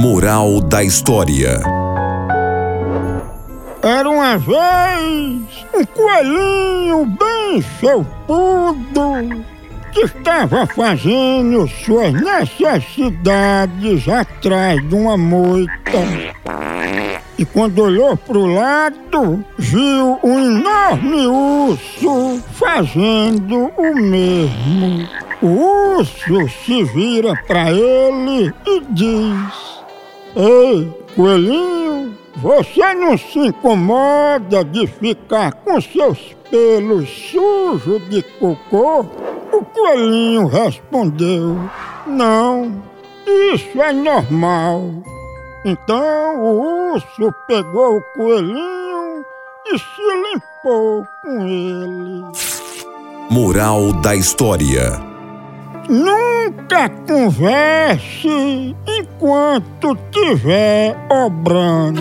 Moral da história. Era uma vez um coelhinho bem felpudo que estava fazendo suas necessidades atrás de uma moita. E quando olhou pro lado, viu um enorme urso fazendo o mesmo. O urso se vira pra ele e diz: Ei, coelhinho, você não se incomoda de ficar com seus pelos sujos de cocô? O coelhinho respondeu: Não, isso é normal. Então o urso pegou o coelhinho e se limpou com ele. Moral da história. Nunca converse enquanto tiver obrando.